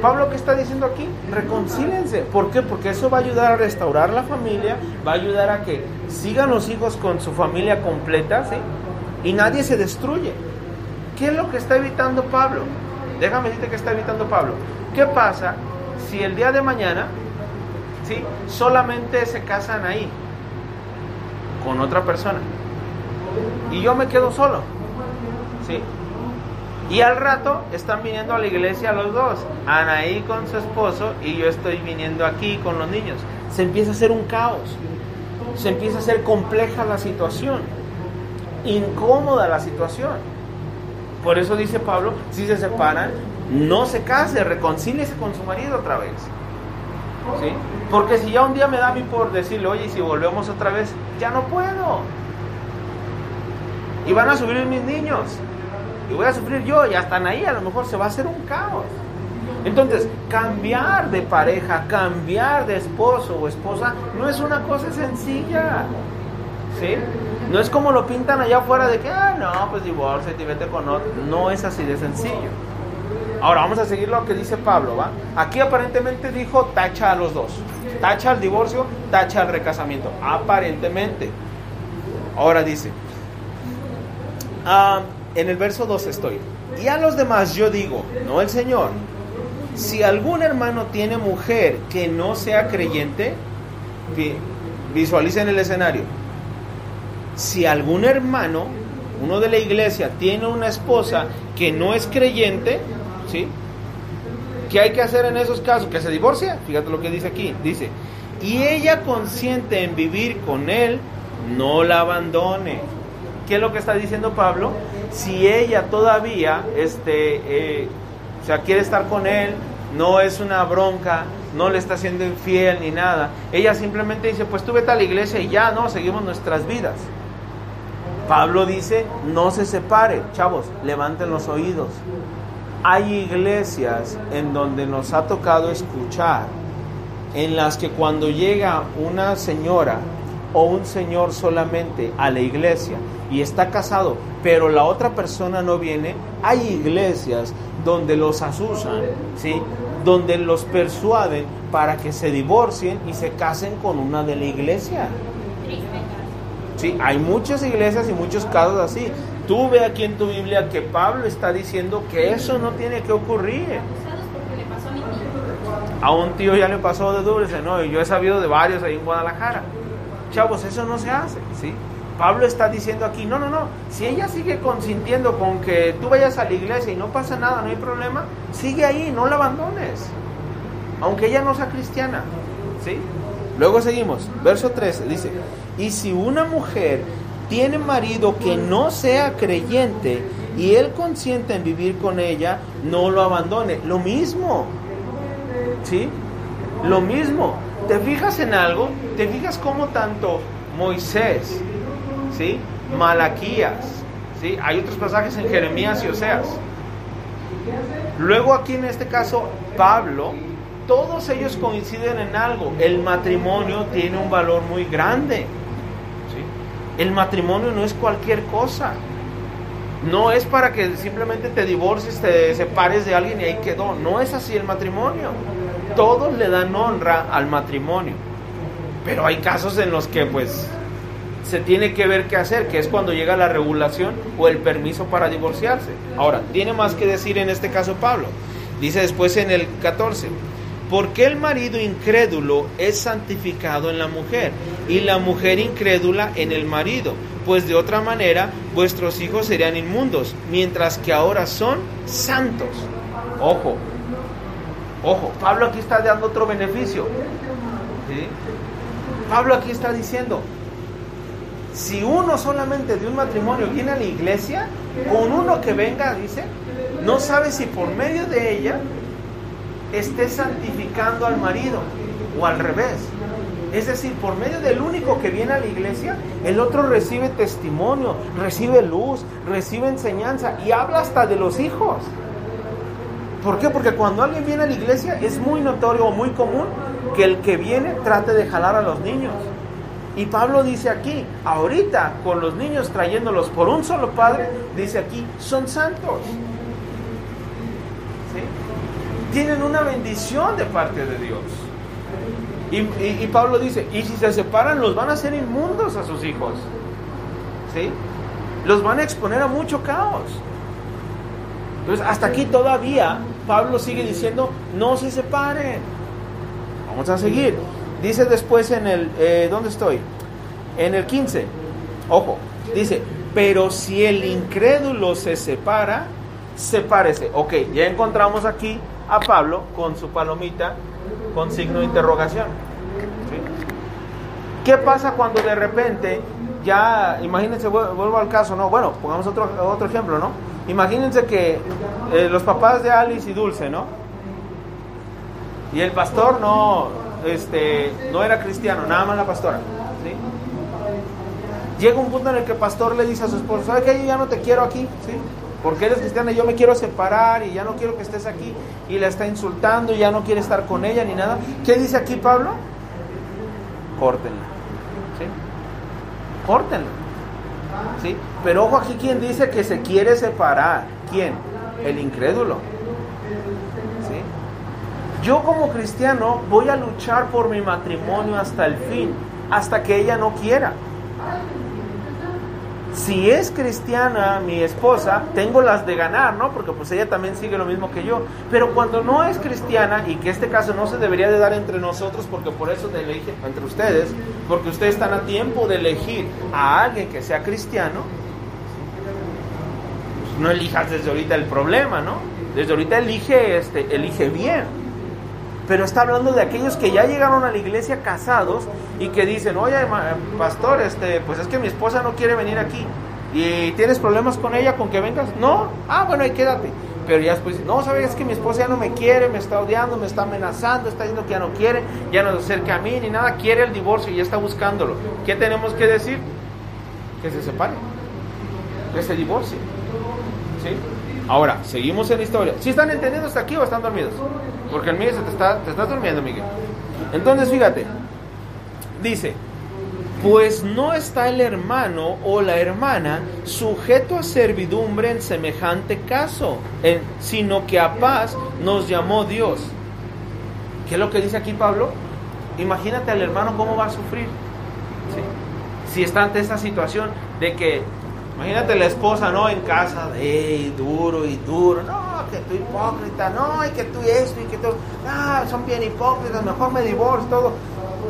Pablo, ¿qué está diciendo aquí? Reconcílense. ¿Por qué? Porque eso va a ayudar a restaurar la familia, va a ayudar a que sigan los hijos con su familia completa, ¿sí? Y nadie se destruye. ¿Qué es lo que está evitando Pablo? Déjame decirte que está evitando Pablo. ¿Qué pasa si el día de mañana, ¿sí? Solamente se casan ahí con otra persona y yo me quedo solo, ¿sí? Y al rato están viniendo a la iglesia los dos, Anaí con su esposo y yo estoy viniendo aquí con los niños. Se empieza a hacer un caos, se empieza a hacer compleja la situación, incómoda la situación. Por eso dice Pablo, si se separan, no se case, reconcíliese con su marido otra vez. ¿Sí? Porque si ya un día me da a mí por decirle, oye, si volvemos otra vez, ya no puedo. Y van a subir mis niños. Y voy a sufrir yo. Y hasta ahí a lo mejor se va a hacer un caos. Entonces, cambiar de pareja, cambiar de esposo o esposa, no es una cosa sencilla. ¿Sí? No es como lo pintan allá afuera de que, ah, no, pues divorcia y vete con otro. No es así de sencillo. Ahora vamos a seguir lo que dice Pablo, ¿va? Aquí aparentemente dijo tacha a los dos. Tacha al divorcio, tacha al recasamiento. Aparentemente. Ahora dice, ah, en el verso 2 estoy. Y a los demás yo digo, no el Señor, si algún hermano tiene mujer que no sea creyente, vi- visualicen el escenario. Si algún hermano, uno de la iglesia, tiene una esposa que no es creyente, ¿sí? ¿Qué hay que hacer en esos casos? Que se divorcie. Fíjate lo que dice aquí. Dice, y ella consiente en vivir con él, no la abandone. ¿Qué es lo que está diciendo Pablo? Si ella todavía, este, eh, o sea, quiere estar con él, no es una bronca, no le está haciendo infiel ni nada. Ella simplemente dice, pues tú vete a la iglesia y ya, no, seguimos nuestras vidas. Pablo dice, no se separe, chavos, levanten los oídos. Hay iglesias en donde nos ha tocado escuchar, en las que cuando llega una señora o un señor solamente a la iglesia y está casado, pero la otra persona no viene, hay iglesias donde los asusan, ¿sí? donde los persuaden para que se divorcien y se casen con una de la iglesia. Sí, hay muchas iglesias y muchos casos así. Tú ve aquí en tu Biblia que Pablo está diciendo que eso no tiene que ocurrir. A un tío ya le pasó de dulce, ¿no? Y yo he sabido de varios ahí en Guadalajara. Chavos, eso no se hace, ¿sí? Pablo está diciendo aquí, no, no, no, si ella sigue consintiendo con que tú vayas a la iglesia y no pasa nada, no hay problema, sigue ahí, no la abandones, aunque ella no sea cristiana, ¿sí? Luego seguimos, verso 13, dice, y si una mujer tiene marido que no sea creyente y él consiente en vivir con ella, no lo abandone, lo mismo, ¿sí? Lo mismo, ¿te fijas en algo? ¿Te fijas cómo tanto Moisés, ¿sí? Malaquías, ¿sí? Hay otros pasajes en Jeremías y Oseas. Luego aquí en este caso Pablo, todos ellos coinciden en algo, el matrimonio tiene un valor muy grande. El matrimonio no es cualquier cosa. No es para que simplemente te divorcies, te separes de alguien y ahí quedó. No es así el matrimonio. Todos le dan honra al matrimonio. Pero hay casos en los que pues se tiene que ver qué hacer, que es cuando llega la regulación o el permiso para divorciarse. Ahora, tiene más que decir en este caso Pablo. Dice después en el 14, porque el marido incrédulo es santificado en la mujer y la mujer incrédula en el marido, pues de otra manera vuestros hijos serían inmundos, mientras que ahora son santos. Ojo, ojo, Pablo aquí está dando otro beneficio. Pablo aquí está diciendo, si uno solamente de un matrimonio viene a la iglesia, con uno que venga, dice, no sabe si por medio de ella esté santificando al marido o al revés. Es decir, por medio del único que viene a la iglesia, el otro recibe testimonio, recibe luz, recibe enseñanza y habla hasta de los hijos. ¿Por qué? Porque cuando alguien viene a la iglesia es muy notorio o muy común que el que viene trate de jalar a los niños. Y Pablo dice aquí, ahorita con los niños trayéndolos por un solo padre, dice aquí, son santos. Tienen una bendición de parte de Dios. Y, y- y Pablo dice, y si se separan, los van a hacer inmundos a sus hijos. ¿Sí? Los van a exponer a mucho caos. Entonces, hasta aquí todavía Pablo sigue diciendo, no se separen. Vamos a seguir. Dice después en el, eh, ¿dónde estoy? En el 15. Ojo, dice, pero si el incrédulo se separa, sepárese. Ok, ya encontramos aquí a Pablo con su palomita con signo de interrogación. ¿Qué pasa cuando de repente ya, imagínense, vuel- vuelvo al caso, ¿no? Bueno, pongamos otro, otro ejemplo, ¿no? Imagínense que eh, los papás de Alice y Dulce, ¿no? Y el pastor no, este, no era cristiano, nada más la pastora, ¿sí? Llega un punto en el que el pastor le dice a su esposo, ¿sabes qué? Yo ya no te quiero aquí, ¿sí? Porque eres cristiana y yo me quiero separar y ya no quiero que estés aquí. Y la está insultando y ya no quiere estar con ella ni nada. ¿Qué dice aquí Pablo? Córtenla, ¿sí? Córtenla, ¿sí? Pero ojo aquí quien dice que se quiere separar. ¿Quién? El incrédulo. ¿sí? Yo como cristiano voy a luchar por mi matrimonio hasta el fin, hasta que ella no quiera. Si es cristiana mi esposa, tengo las de ganar, ¿no? Porque pues ella también sigue lo mismo que yo. Pero cuando no es cristiana, y que este caso no se debería de dar entre nosotros, porque por eso te elige entre ustedes, porque ustedes están a tiempo de elegir a alguien que sea cristiano, pues, no elijas desde ahorita el problema, ¿no? Desde ahorita elige, este, elige bien. Pero está hablando de aquellos que ya llegaron a la iglesia casados y que dicen, oye, pastor, este, pues es que mi esposa no quiere venir aquí. ¿Y tienes problemas con ella con que vengas? No. Ah, bueno, ahí quédate. Pero ya después, no, ¿sabes? Es que mi esposa ya no me quiere, me está odiando, me está amenazando, está diciendo que ya no quiere, ya no se acerca a mí ni nada, quiere el divorcio y ya está buscándolo. ¿Qué tenemos que decir? Que se separe, que se divorcie. ¿Sí? Ahora, seguimos en la historia. ¿Sí están entendiendo hasta aquí o están dormidos? Porque el mío se te está, te estás durmiendo, Miguel. Entonces, fíjate, dice, pues no está el hermano o la hermana sujeto a servidumbre en semejante caso, sino que a paz nos llamó Dios. ¿Qué es lo que dice aquí Pablo? Imagínate al hermano cómo va a sufrir. si está ante esta situación de que, imagínate la esposa, ¿no? En casa, de duro y duro, no, que tú hipócrita, no, y que tú esto, y que tú, ah, son bien hipócritas, mejor me divorcio, todo.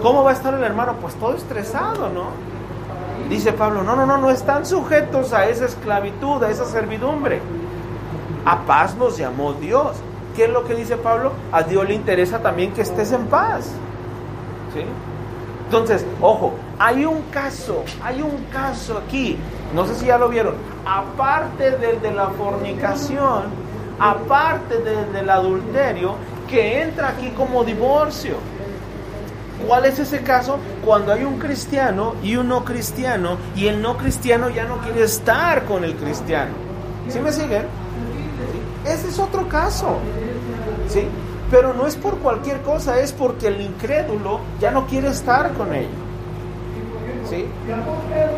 ¿Cómo va a estar el hermano? Pues todo estresado, ¿no? Dice Pablo, no, no, no, no están sujetos a esa esclavitud, a esa servidumbre. A paz nos llamó Dios. ¿Qué es lo que dice Pablo? A Dios le interesa también que estés en paz. ¿Sí? Entonces, ojo, hay un caso, hay un caso aquí, no sé si ya lo vieron, aparte del de la fornicación, aparte del del adulterio, que entra aquí como divorcio. ¿Cuál es ese caso? Cuando hay un cristiano y un no cristiano y el no cristiano ya no quiere estar con el cristiano. ¿Sí me siguen? Ese es otro caso. ¿Sí? Pero no es por cualquier cosa, es porque el incrédulo ya no quiere estar con ellos. ¿Sí?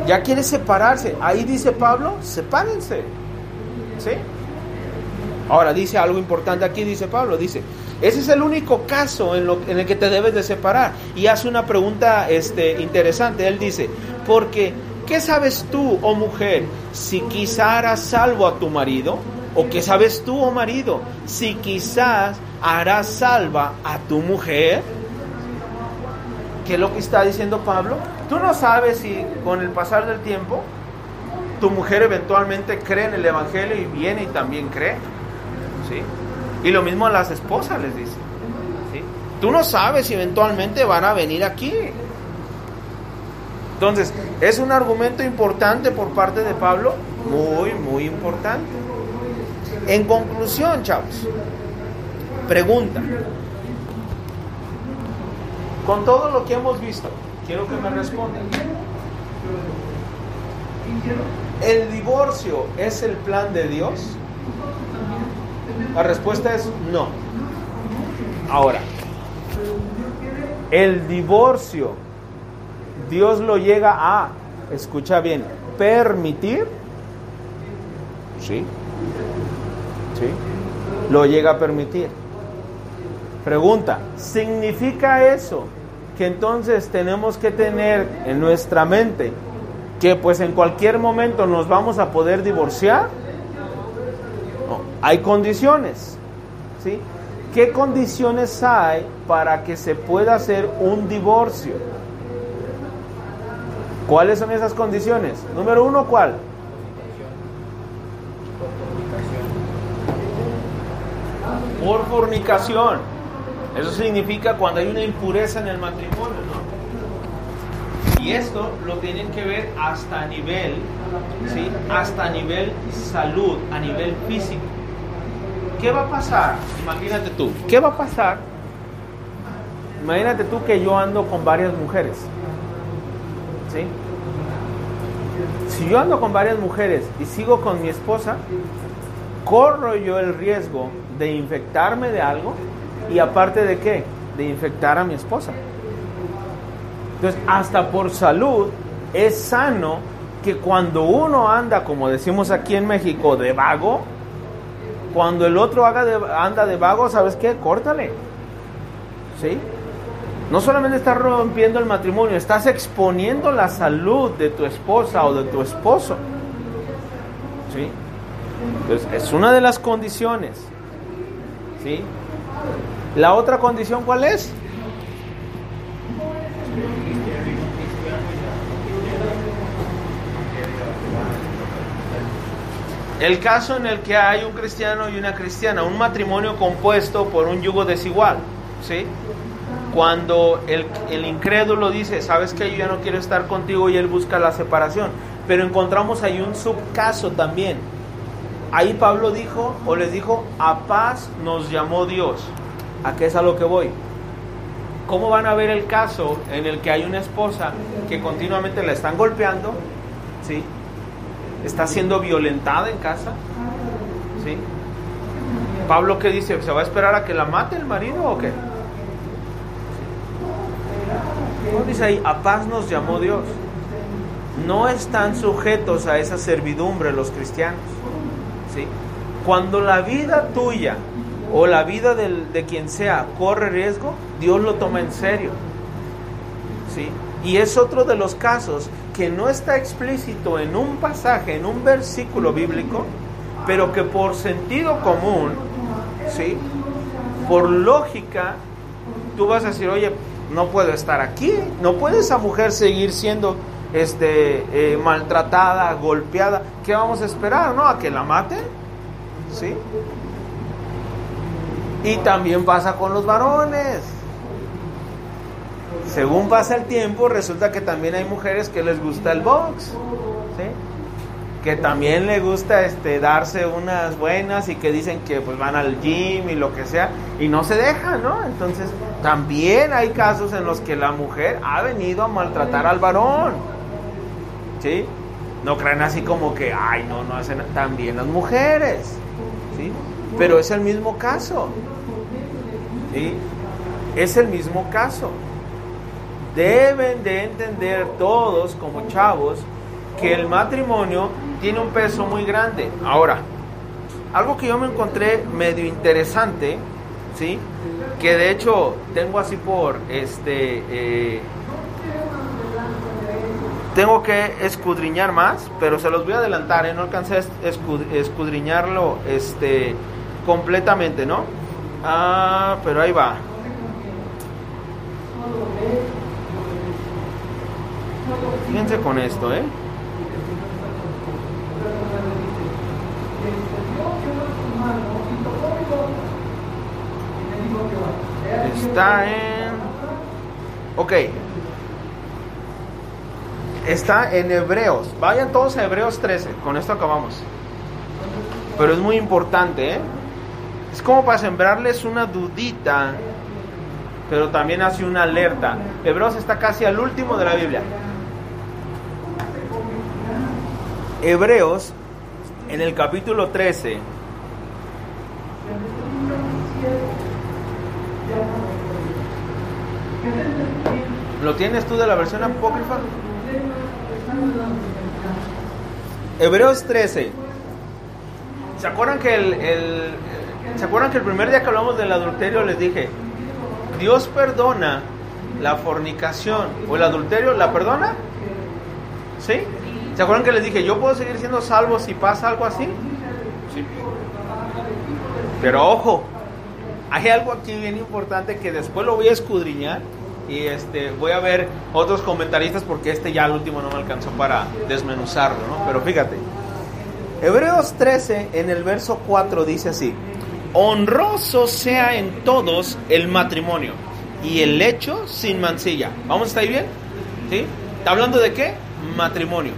Ya quiere separarse. Ahí dice Pablo, sepárense. ¿Sí? Ahora dice algo importante aquí, dice Pablo, dice, ese es el único caso en, lo, en el que te debes de separar. Y hace una pregunta este, interesante. Él dice, porque, ¿qué sabes tú, oh mujer, si quizá harás salvo a tu marido? ¿O qué sabes tú, oh marido, si quizás harás salva a tu mujer? ¿Qué es lo que está diciendo Pablo? Tú no sabes si con el pasar del tiempo tu mujer eventualmente cree en el Evangelio y viene y también cree. ¿Sí? Y lo mismo a las esposas les dice. Tú no sabes si eventualmente van a venir aquí. Entonces, es un argumento importante por parte de Pablo, muy, muy importante. En conclusión, chavos, pregunta. Con todo lo que hemos visto, quiero que me respondan. ¿El divorcio es el plan de Dios? La respuesta es no. Ahora, el divorcio, Dios lo llega a, escucha bien, permitir. Sí. Sí. Lo llega a permitir. Pregunta, ¿significa eso que entonces tenemos que tener en nuestra mente que pues en cualquier momento nos vamos a poder divorciar? No, hay condiciones. ¿sí? ¿Qué condiciones hay para que se pueda hacer un divorcio? ¿Cuáles son esas condiciones? Número uno, ¿cuál? Por fornicación. Eso significa cuando hay una impureza en el matrimonio, ¿no? Y esto lo tienen que ver hasta nivel, ¿sí? Hasta nivel salud, a nivel físico. ¿Qué va a pasar? Imagínate tú, ¿qué va a pasar? Imagínate tú que yo ando con varias mujeres. ¿Sí? Si yo ando con varias mujeres y sigo con mi esposa, corro yo el riesgo de infectarme de algo y aparte de qué? De infectar a mi esposa. Entonces, hasta por salud es sano que cuando uno anda, como decimos aquí en México, de vago, cuando el otro haga anda de vago, ¿sabes qué? Córtale. ¿Sí? No solamente estás rompiendo el matrimonio, estás exponiendo la salud de tu esposa o de tu esposo. ¿Sí? Entonces, es una de las condiciones. ¿Sí? La otra condición, ¿cuál es? El caso en el que hay un cristiano y una cristiana, un matrimonio compuesto por un yugo desigual, ¿sí? Cuando el, el incrédulo dice, sabes que yo ya no quiero estar contigo y él busca la separación, pero encontramos ahí un subcaso también. Ahí Pablo dijo, o les dijo, a paz nos llamó Dios. ¿A qué es a lo que voy? ¿Cómo van a ver el caso en el que hay una esposa que continuamente la están golpeando? ¿Sí? está siendo violentada en casa. ¿Sí? Pablo qué dice, ¿se va a esperar a que la mate el marido o qué? ¿Cómo dice ahí? A paz nos llamó Dios. No están sujetos a esa servidumbre los cristianos. ¿Sí? Cuando la vida tuya o la vida de quien sea corre riesgo, Dios lo toma en serio. ¿Sí? Y es otro de los casos que no está explícito en un pasaje, en un versículo bíblico, pero que por sentido común, ¿sí? por lógica, tú vas a decir, oye, no puedo estar aquí, no puede esa mujer seguir siendo este, eh, maltratada, golpeada. ¿Qué vamos a esperar? ¿No? ¿A que la maten? ¿Sí? Y también pasa con los varones. Según pasa el tiempo, resulta que también hay mujeres que les gusta el box, ¿sí? que también les gusta este, darse unas buenas y que dicen que pues van al gym y lo que sea y no se dejan, ¿no? Entonces también hay casos en los que la mujer ha venido a maltratar al varón, ¿sí? No crean así como que, ay, no, no hacen también las mujeres, ¿sí? Pero es el mismo caso, ¿sí? Es el mismo caso. Deben de entender todos como chavos que el matrimonio tiene un peso muy grande. Ahora, algo que yo me encontré medio interesante, ¿sí? Que de hecho tengo así por, este, eh, tengo que escudriñar más, pero se los voy a adelantar, ¿eh? No alcancé a escudriñarlo, este, completamente, ¿no? Ah, pero ahí va. Fíjense con esto, ¿eh? Está en... Ok. Está en Hebreos. Vayan todos a Hebreos 13. Con esto acabamos. Pero es muy importante, ¿eh? Es como para sembrarles una dudita, pero también hace una alerta. Hebreos está casi al último de la Biblia. Hebreos, en el capítulo 13, ¿Lo tienes tú de la versión apócrifa? Hebreos 13. ¿Se acuerdan que el, el, ¿Se acuerdan que el primer día que hablamos del adulterio les dije, Dios perdona la fornicación o el adulterio, ¿la perdona? ¿Sí? ¿Se acuerdan que les dije, yo puedo seguir siendo salvo si pasa algo así? Sí. Pero ojo, hay algo aquí bien importante que después lo voy a escudriñar y este voy a ver otros comentaristas porque este ya al último no me alcanzó para desmenuzarlo, ¿no? Pero fíjate. Hebreos 13 en el verso 4 dice así: Honroso sea en todos el matrimonio y el hecho sin mancilla. ¿Vamos a estar bien? ¿Sí? ¿Está hablando de qué? Matrimonio.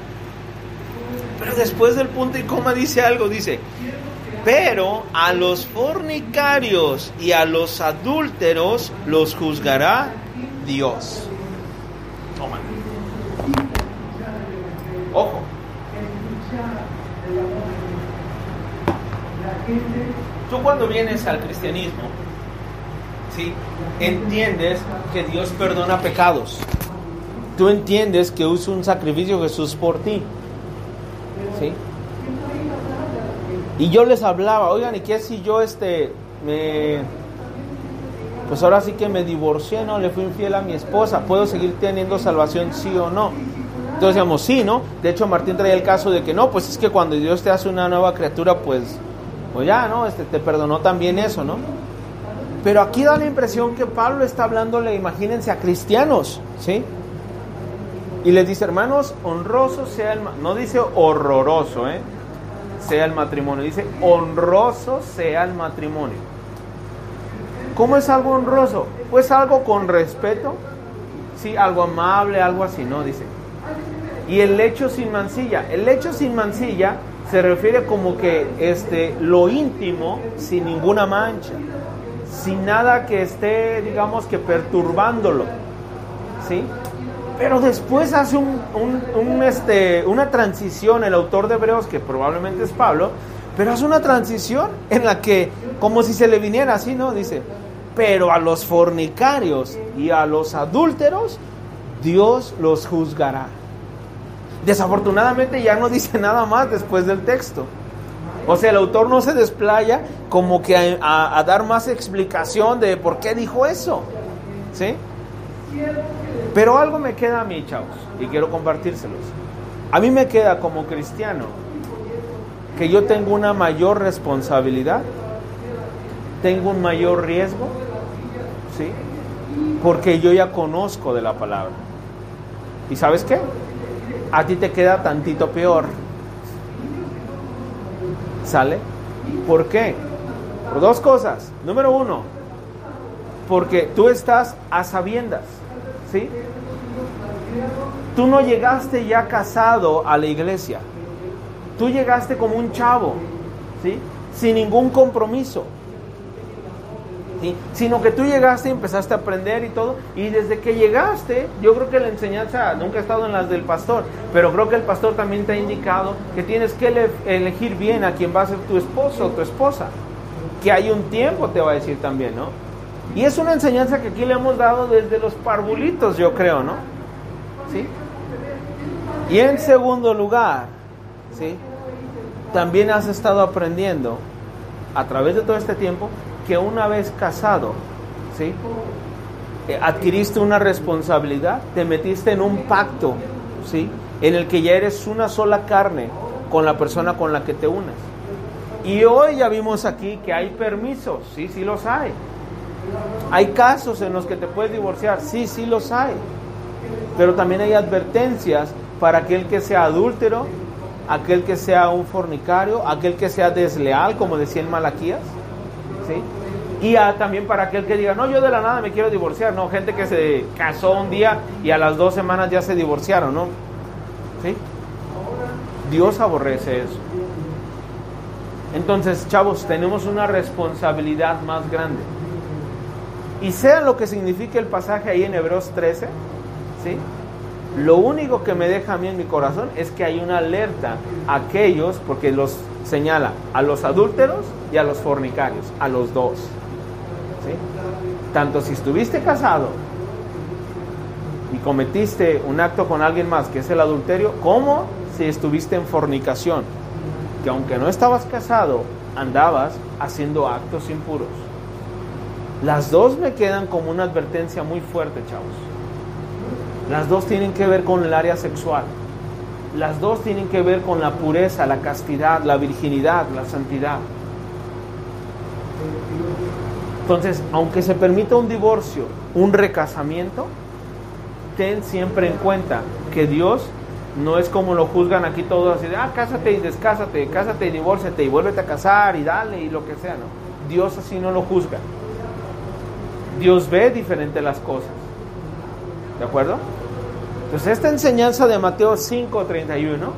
Pero después del punto y coma dice algo, dice, pero a los fornicarios y a los adúlteros los juzgará Dios. Ojo. Tú cuando vienes al cristianismo, ¿sí? entiendes que Dios perdona pecados. Tú entiendes que usa un sacrificio Jesús por ti. ¿Sí? Y yo les hablaba, oigan, ¿y qué si yo este me pues ahora sí que me divorcié, no le fui infiel a mi esposa, ¿puedo seguir teniendo salvación sí o no? Entonces decíamos, sí, ¿no? De hecho, Martín traía el caso de que no, pues es que cuando Dios te hace una nueva criatura, pues, pues ya, ¿no? Este, te perdonó también eso, ¿no? Pero aquí da la impresión que Pablo está hablándole, imagínense, a cristianos, ¿sí? Y les dice, hermanos, honroso sea el... No dice horroroso, ¿eh? sea el matrimonio. Dice, honroso sea el matrimonio. ¿Cómo es algo honroso? Pues algo con respeto, sí, algo amable, algo así, ¿no? Dice. Y el lecho sin mancilla. El lecho sin mancilla se refiere como que este, lo íntimo sin ninguna mancha, sin nada que esté, digamos, que perturbándolo, ¿sí? Pero después hace un, este, una transición el autor de Hebreos, que probablemente es Pablo, pero hace una transición en la que, como si se le viniera así, ¿no? Dice, pero a los fornicarios y a los adúlteros, Dios los juzgará. Desafortunadamente ya no dice nada más después del texto. O sea, el autor no se desplaya como que a, dar más explicación de por qué dijo eso. ¿Sí? Pero algo me queda a mí, chavos, y quiero compartírselos. A mí me queda como cristiano que yo tengo una mayor responsabilidad, tengo un mayor riesgo, ¿sí? Porque yo ya conozco de la palabra. ¿Y sabes qué? A ti te queda tantito peor. ¿Sale? ¿Por qué? Por dos cosas. Número uno, porque tú estás a sabiendas, ¿sí? Tú no llegaste ya casado a la iglesia. Tú llegaste como un chavo, ¿sí? Sin ningún compromiso. ¿Sí? Sino que tú llegaste y empezaste a aprender y todo. Y desde que llegaste, yo creo que la enseñanza, nunca he estado en las del pastor, pero creo que el pastor también te ha indicado que tienes que ele- elegir bien a quién va a ser tu esposo o tu esposa. Que hay un tiempo, te va a decir también, ¿no? Y es una enseñanza que aquí le hemos dado desde los parvulitos, yo creo, ¿no? ¿Sí? Y en segundo lugar, ¿sí? También has estado aprendiendo a través de todo este tiempo que una vez casado, ¿sí? Eh, adquiriste una responsabilidad, te metiste en un pacto, ¿sí? En el que ya eres una sola carne con la persona con la que te unes. Y hoy ya vimos aquí que hay permisos, sí, sí los hay. Hay casos en los que te puedes divorciar, sí, sí los hay. Pero también hay advertencias para aquel que sea adúltero, aquel que sea un fornicario, aquel que sea desleal, como decía en Malaquías. ¿Sí? Y a- también para aquel que diga, no, yo de la nada me quiero divorciar. No, gente que se casó un día y a las dos semanas ya se divorciaron, ¿no? ¿Sí? Dios aborrece eso. Entonces, chavos, tenemos una responsabilidad más grande. Y sea lo que signifique el pasaje ahí en Hebreos 13, ¿sí? Lo único que me deja a mí en mi corazón es que hay una alerta a aquellos, porque los señala a los adúlteros y a los fornicarios, a los dos. ¿sí? Tanto si estuviste casado y cometiste un acto con alguien más, que es el adulterio, como si estuviste en fornicación, que aunque no estabas casado, andabas haciendo actos impuros. Las dos me quedan como una advertencia muy fuerte, chavos. Las dos tienen que ver con el área sexual. Las dos tienen que ver con la pureza, la castidad, la virginidad, la santidad. Entonces, aunque se permita un divorcio, un recasamiento, ten siempre en cuenta que Dios no es como lo juzgan aquí todos así de, ah, cásate y descásate, cásate y divórciate y vuélvete a casar y dale y lo que sea, ¿no? Dios así no lo juzga. Dios ve diferente las cosas. ¿De acuerdo? Entonces esta enseñanza de Mateo 5:31,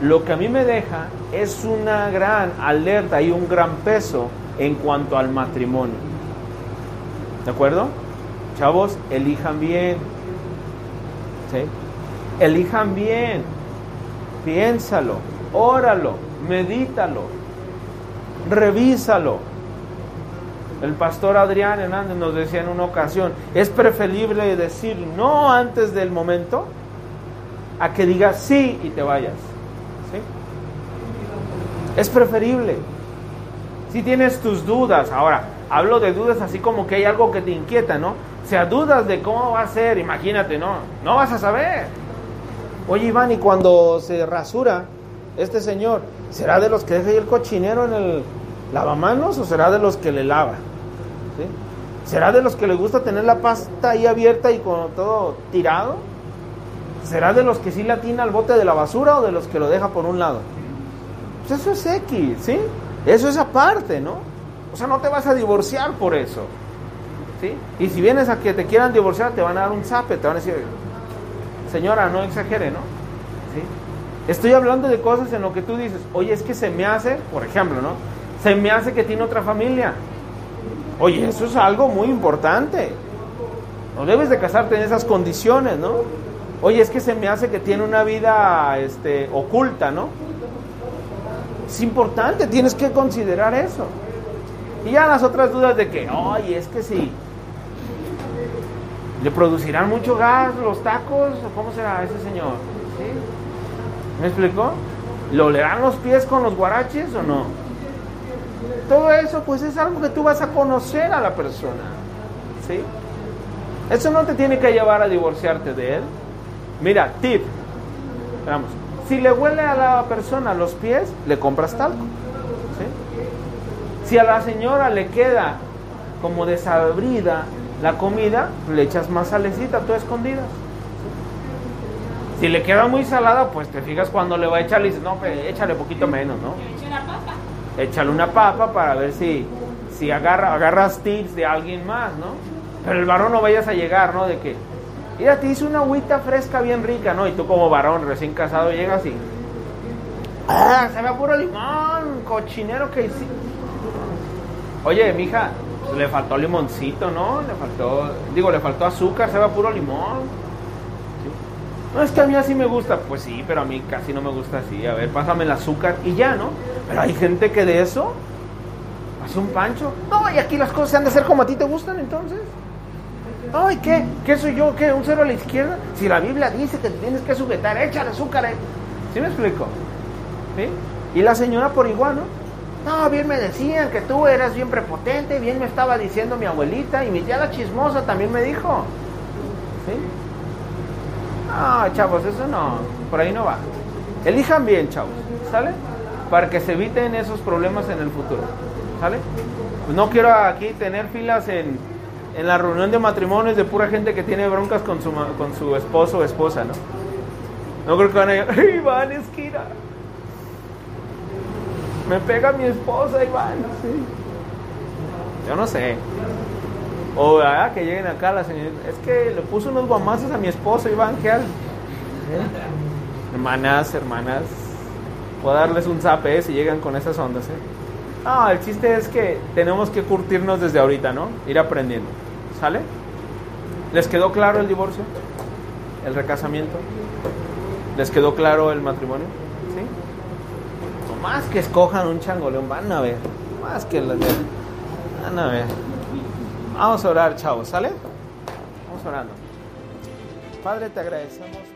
lo que a mí me deja es una gran alerta y un gran peso en cuanto al matrimonio. ¿De acuerdo? Chavos, elijan bien. ¿Sí? Elijan bien. Piénsalo, óralo, medítalo, revísalo. El pastor Adrián Hernández nos decía en una ocasión, es preferible decir no antes del momento a que digas sí y te vayas. ¿Sí? Es preferible. Si tienes tus dudas, ahora hablo de dudas así como que hay algo que te inquieta, ¿no? O sea, dudas de cómo va a ser, imagínate, ¿no? No vas a saber. Oye, Iván, y cuando se rasura este señor, ¿será de los que deja el cochinero en el lavamanos o será de los que le lava? ¿Sí? ¿Será de los que le gusta tener la pasta ahí abierta y con todo tirado? ¿Será de los que sí latina al bote de la basura o de los que lo deja por un lado? Pues eso es X, ¿sí? Eso es aparte, ¿no? O sea, no te vas a divorciar por eso. ¿Sí? Y si vienes a que te quieran divorciar, te van a dar un zape, te van a decir, señora, no exagere, ¿no? ¿Sí? Estoy hablando de cosas en lo que tú dices, oye, es que se me hace, por ejemplo, ¿no? Se me hace que tiene otra familia. Oye, eso es algo muy importante. No debes de casarte en esas condiciones, ¿no? Oye, es que se me hace que tiene una vida este, oculta, ¿no? Es importante, tienes que considerar eso. Y ya las otras dudas de que, oye, es que sí. ¿Le producirán mucho gas los tacos? ¿O cómo será ese señor? ¿Sí? ¿Me explicó? ¿Lo olerán los pies con los guaraches o no? Todo eso, pues es algo que tú vas a conocer a la persona. ¿Sí? Eso no te tiene que llevar a divorciarte de él. Mira, tip. Vamos. Si le huele a la persona los pies, le compras talco. ¿sí? Si a la señora le queda como desabrida la comida, le echas más salecita, tú escondidas. Si le queda muy salada, pues te fijas cuando le va a echar y dices, no, pues, échale poquito menos, ¿no? Échale una papa para ver si, si agarra, agarras tips de alguien más, ¿no? Pero el varón no vayas a llegar, ¿no? De que, mira, te hice una agüita fresca bien rica, ¿no? Y tú como varón recién casado llegas y, ah, se ve puro limón, cochinero que hiciste. Oye, mija, le faltó limoncito, ¿no? Le faltó, digo, le faltó azúcar, se ve puro limón. No, es que a mí así me gusta. Pues sí, pero a mí casi no me gusta así. A ver, pásame el azúcar y ya, ¿no? Pero hay gente que de eso hace un pancho. No, y aquí las cosas se han de hacer como a ti te gustan entonces. Ay, ¿qué? ¿Qué soy yo? ¿Qué? ¿Un cero a la izquierda? Si la Biblia dice que tienes que sujetar, échale azúcar. eh. ¿Sí me explico? ¿Sí? Y la señora por igual, ¿no? No, bien me decían que tú eras bien prepotente, bien me estaba diciendo mi abuelita y mi tía la chismosa también me dijo. ¿Sí? No, chavos, eso no, por ahí no va. Elijan bien, chavos, ¿sale? Para que se eviten esos problemas en el futuro, ¿sale? Pues no quiero aquí tener filas en, en la reunión de matrimonios de pura gente que tiene broncas con su, con su esposo o esposa, ¿no? No creo que van a ir, "Ay, Iván, esquina. Me pega mi esposa, Iván, sí. Yo no sé. O ah, que lleguen acá la señora. Es que le puso unos guamazos a mi esposo, Iván, ¿qué hago? ¿Eh? Hermanas, hermanas. Puedo darles un zape eh, si llegan con esas ondas, ¿eh? No, el chiste es que tenemos que curtirnos desde ahorita, ¿no? Ir aprendiendo. ¿Sale? ¿Les quedó claro el divorcio? ¿El recasamiento? ¿Les quedó claro el matrimonio? ¿Sí? No más que escojan un changoleón, van a ver. Más que las. Van a ver. Vamos a orar, chavos, ¿sale? Vamos orando. Padre, te agradecemos.